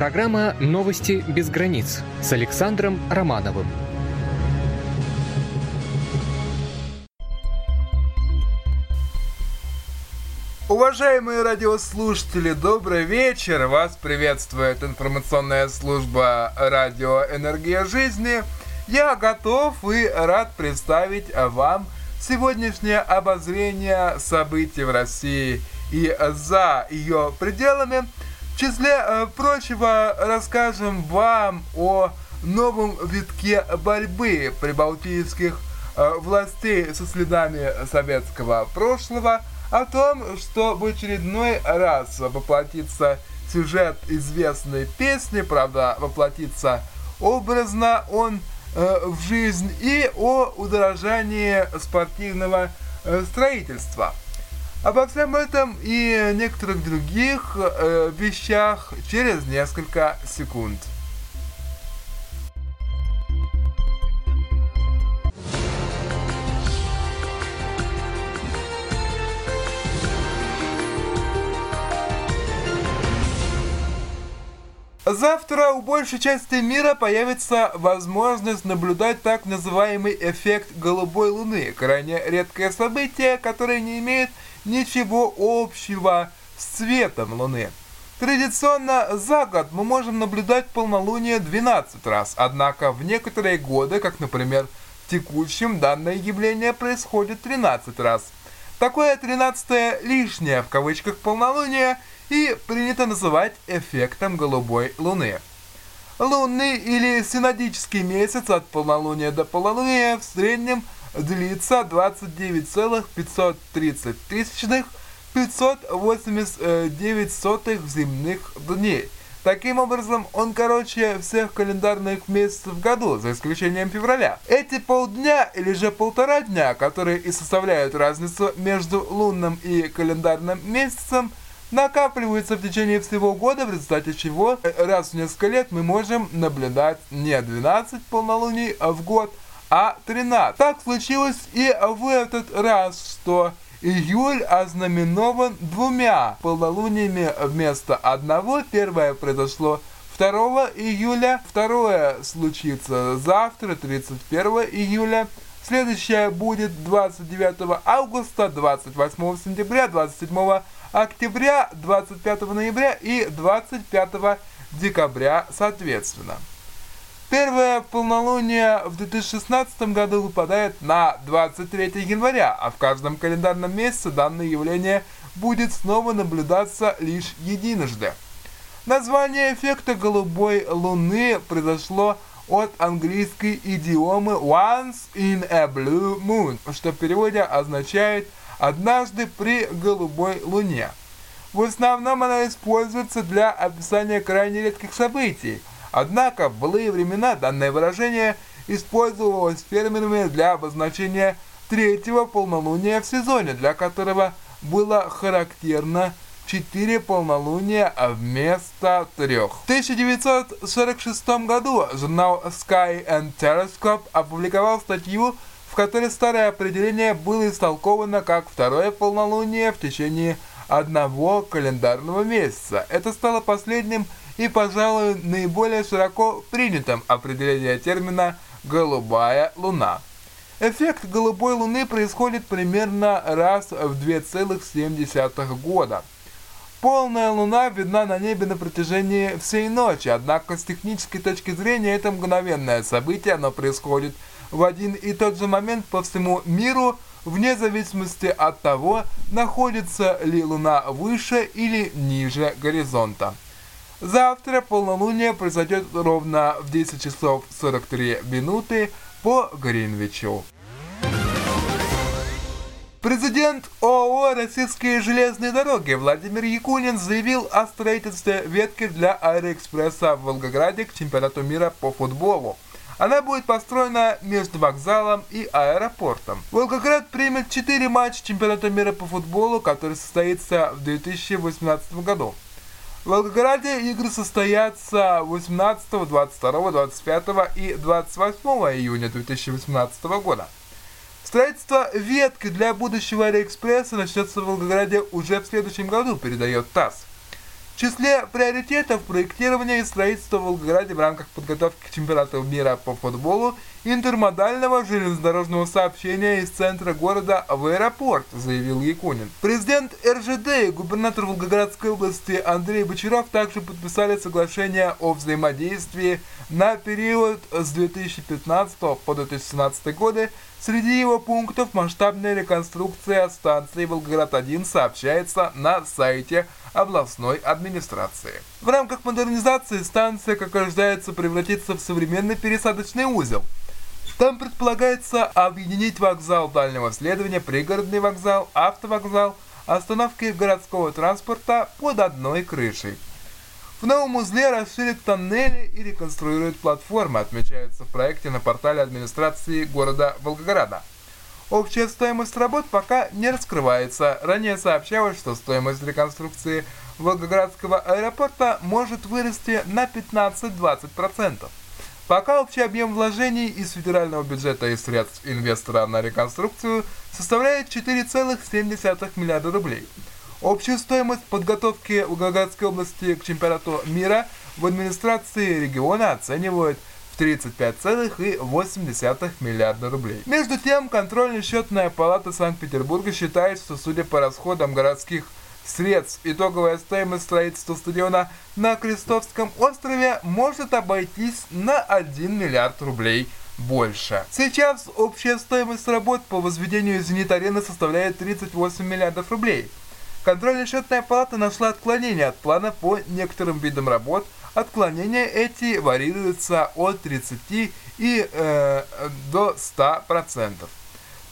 Программа «Новости без границ» с Александром Романовым. Уважаемые радиослушатели, добрый вечер! Вас приветствует информационная служба «Радио Энергия Жизни». Я готов и рад представить вам сегодняшнее обозрение событий в России и за ее пределами – числе э, прочего расскажем вам о новом витке борьбы прибалтийских э, властей со следами советского прошлого, о том, что в очередной раз воплотится сюжет известной песни, правда, воплотится образно он э, в жизнь, и о удорожании спортивного э, строительства – Обо всем этом и некоторых других э, вещах через несколько секунд. Завтра у большей части мира появится возможность наблюдать так называемый эффект голубой луны, крайне редкое событие, которое не имеет ничего общего с цветом Луны. Традиционно за год мы можем наблюдать полнолуние 12 раз, однако в некоторые годы, как, например, в текущем, данное явление происходит 13 раз. Такое 13 лишнее в кавычках полнолуние и принято называть эффектом голубой луны. Лунный или синодический месяц от полнолуния до полнолуния в среднем – длится 29,530 тысячных 589 сотых земных дней. Таким образом, он короче всех календарных месяцев в году, за исключением февраля. Эти полдня или же полтора дня, которые и составляют разницу между лунным и календарным месяцем, накапливаются в течение всего года, в результате чего раз в несколько лет мы можем наблюдать не 12 полнолуний в год, а 13. Так случилось и в этот раз, что июль ознаменован двумя полнолуниями вместо одного. Первое произошло 2 июля, второе случится завтра, 31 июля. Следующее будет 29 августа, 28 сентября, 27 октября, 25 ноября и 25 декабря соответственно. Первое полнолуние в 2016 году выпадает на 23 января, а в каждом календарном месяце данное явление будет снова наблюдаться лишь единожды. Название эффекта голубой луны произошло от английской идиомы once in a blue moon, что в переводе означает «однажды при голубой луне». В основном она используется для описания крайне редких событий – Однако в былые времена данное выражение использовалось фермерами для обозначения третьего полнолуния в сезоне, для которого было характерно четыре полнолуния вместо трех. В 1946 году журнал Sky and Telescope опубликовал статью, в которой старое определение было истолковано как второе полнолуние в течение одного календарного месяца. Это стало последним и, пожалуй, наиболее широко принятым определение термина «голубая луна». Эффект голубой луны происходит примерно раз в 2,7 года. Полная луна видна на небе на протяжении всей ночи, однако с технической точки зрения это мгновенное событие, оно происходит в один и тот же момент по всему миру, вне зависимости от того, находится ли луна выше или ниже горизонта. Завтра полнолуние произойдет ровно в 10 часов 43 минуты по Гринвичу. Президент ООО «Российские железные дороги» Владимир Якунин заявил о строительстве ветки для Аэроэкспресса в Волгограде к чемпионату мира по футболу. Она будет построена между вокзалом и аэропортом. Волгоград примет 4 матча чемпионата мира по футболу, который состоится в 2018 году. В Волгограде игры состоятся 18, 22, 25 и 28 июня 2018 года. Строительство ветки для будущего Алиэкспресса начнется в Волгограде уже в следующем году, передает ТАСС. числе приоритетов проектирования и строительства в Волгограде в рамках подготовки к чемпионату мира по футболу интермодального железнодорожного сообщения из центра города в аэропорт, заявил Якунин. Президент РЖД и губернатор Волгоградской области Андрей Бочаров также подписали соглашение о взаимодействии на период с 2015 по 2017 годы. Среди его пунктов масштабная реконструкция станции Волгоград-1 сообщается на сайте областной администрации. В рамках модернизации станция, как ожидается, превратится в современный пересадочный узел. Там предполагается объединить вокзал дальнего следования, пригородный вокзал, автовокзал, остановки городского транспорта под одной крышей. В новом узле расширят тоннели и реконструируют платформы, отмечается в проекте на портале администрации города Волгограда. Общая стоимость работ пока не раскрывается. Ранее сообщалось, что стоимость реконструкции Волгоградского аэропорта может вырасти на 15-20%. Пока общий объем вложений из федерального бюджета и средств инвестора на реконструкцию составляет 4,7 миллиарда рублей. Общую стоимость подготовки Волгоградской области к чемпионату мира в администрации региона оценивают 35,8 миллиарда рублей. Между тем, контрольно-счетная палата Санкт-Петербурга считает, что судя по расходам городских средств, итоговая стоимость строительства стадиона на Крестовском острове может обойтись на 1 миллиард рублей больше. Сейчас общая стоимость работ по возведению «Зенит-арены» составляет 38 миллиардов рублей. Контрольно-счетная палата нашла отклонение от плана по некоторым видам работ – Отклонения эти варьируются от 30 и э, до 100%.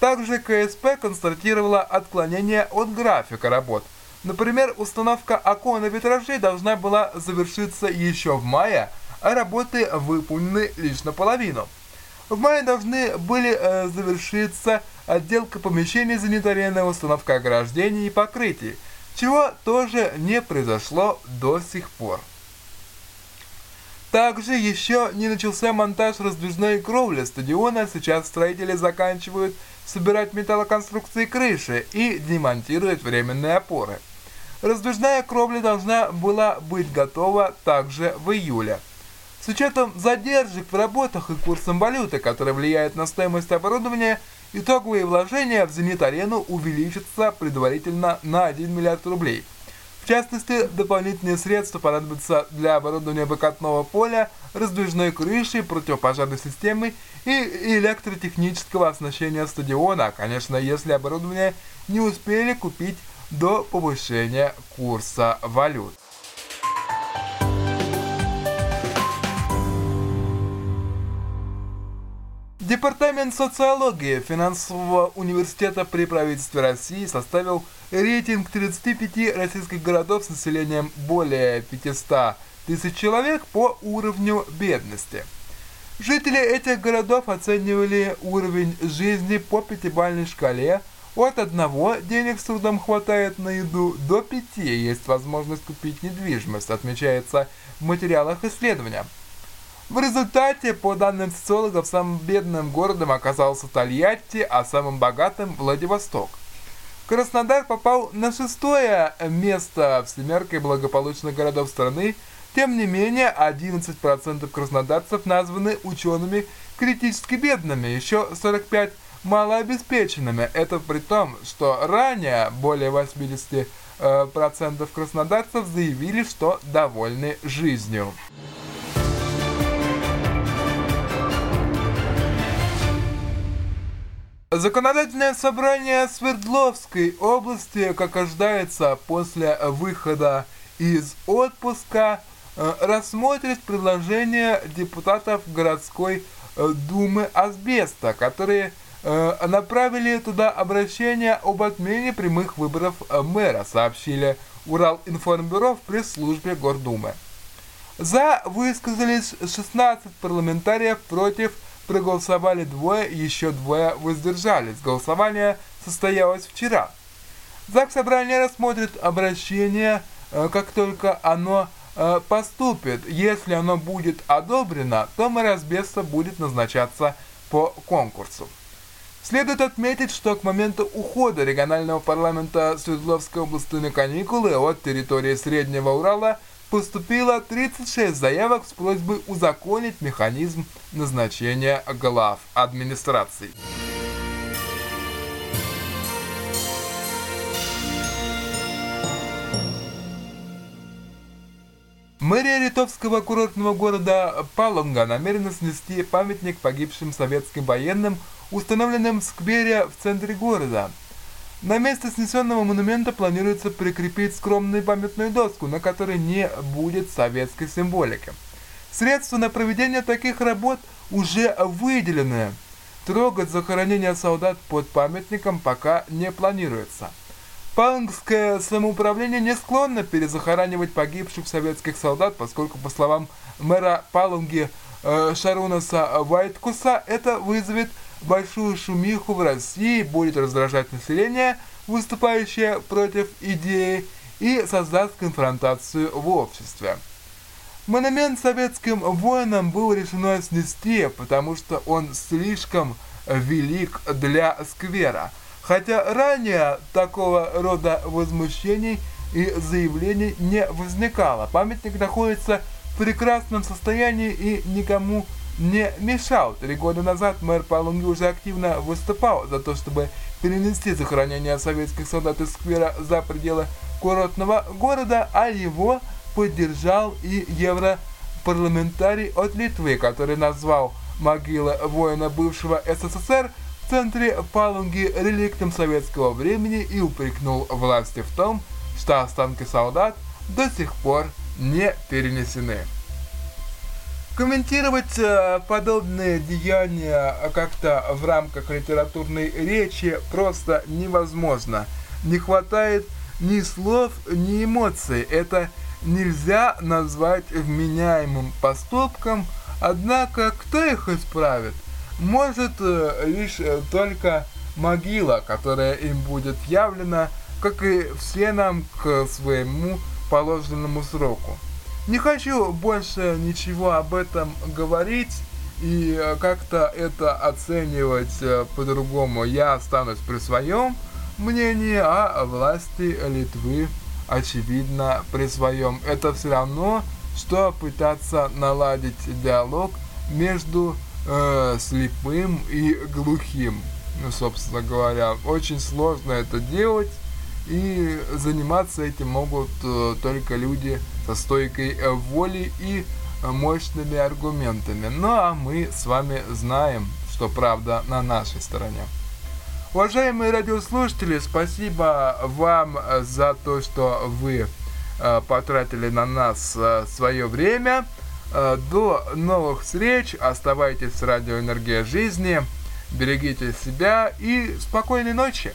Также КСП констатировала отклонение от графика работ. Например, установка окон и витражей должна была завершиться еще в мае, а работы выполнены лишь наполовину. В мае должны были э, завершиться отделка помещений санитария, установка ограждений и покрытий, чего тоже не произошло до сих пор. Также еще не начался монтаж раздвижной кровли стадиона, сейчас строители заканчивают собирать металлоконструкции крыши и демонтируют временные опоры. Раздвижная кровля должна была быть готова также в июле. С учетом задержек в работах и курсом валюты, который влияет на стоимость оборудования, итоговые вложения в «Зенит-арену» увеличатся предварительно на 1 миллиард рублей – в частности, дополнительные средства понадобятся для оборудования выкатного поля, раздвижной крыши, противопожарной системы и электротехнического оснащения стадиона, конечно, если оборудование не успели купить до повышения курса валют. Департамент социологии финансового университета при правительстве России составил рейтинг 35 российских городов с населением более 500 тысяч человек по уровню бедности. Жители этих городов оценивали уровень жизни по пятибалльной шкале от одного денег с трудом хватает на еду до пяти есть возможность купить недвижимость, отмечается в материалах исследования. В результате, по данным социологов, самым бедным городом оказался Тольятти, а самым богатым – Владивосток. Краснодар попал на шестое место в семерке благополучных городов страны, тем не менее 11% краснодарцев названы учеными критически бедными, еще 45% малообеспеченными. Это при том, что ранее более 80% э, краснодарцев заявили, что довольны жизнью. Законодательное собрание Свердловской области, как ожидается после выхода из отпуска, э, рассмотрит предложение депутатов городской э, думы Асбеста, которые э, направили туда обращение об отмене прямых выборов мэра, сообщили Уралинформбюро в пресс-службе Гордумы. За высказались 16 парламентариев против проголосовали двое, еще двое воздержались. Голосование состоялось вчера. ЗАГС Собрания рассмотрит обращение, э, как только оно э, поступит. Если оно будет одобрено, то мэросбеса будет назначаться по конкурсу. Следует отметить, что к моменту ухода регионального парламента Свердловской области на каникулы от территории Среднего Урала поступило 36 заявок с просьбой узаконить механизм назначения глав администраций. Мэрия литовского курортного города Палунга намерена снести памятник погибшим советским военным установленным в сквере в центре города. На место снесенного монумента планируется прикрепить скромную памятную доску, на которой не будет советской символики. Средства на проведение таких работ уже выделены. Трогать захоронение солдат под памятником пока не планируется. Палангское самоуправление не склонно перезахоранивать погибших советских солдат, поскольку, по словам мэра Паланги э, Шарунаса Вайткуса, это вызовет большую шумиху в России, будет раздражать население, выступающее против идеи, и создаст конфронтацию в обществе. Монумент советским воинам было решено снести, потому что он слишком велик для сквера. Хотя ранее такого рода возмущений и заявлений не возникало. Памятник находится в прекрасном состоянии и никому не не мешал. Три года назад мэр Палунги уже активно выступал за то, чтобы перенести захоронение советских солдат из сквера за пределы курортного города, а его поддержал и европарламентарий от Литвы, который назвал могилы воина бывшего СССР в центре Палунги реликтом советского времени и упрекнул власти в том, что останки солдат до сих пор не перенесены. Комментировать э, подобные деяния как-то в рамках литературной речи просто невозможно. Не хватает ни слов, ни эмоций. Это нельзя назвать вменяемым поступком, однако кто их исправит? Может э, лишь э, только могила, которая им будет явлена, как и все нам к своему положенному сроку. Не хочу больше ничего об этом говорить и э, как-то это оценивать э, по-другому. Я останусь при своем мнении, а власти Литвы, очевидно, при своем. Это все равно, что пытаться наладить диалог между э, слепым и глухим. Ну, собственно говоря, очень сложно это делать. И заниматься этим могут э, только люди со стойкой э, воли и э, мощными аргументами. Ну а мы с вами знаем, что правда на нашей стороне. Уважаемые радиослушатели, спасибо вам за то, что вы потратили на нас свое время. До новых встреч. Оставайтесь с радиоэнергия жизни. Берегите себя и спокойной ночи.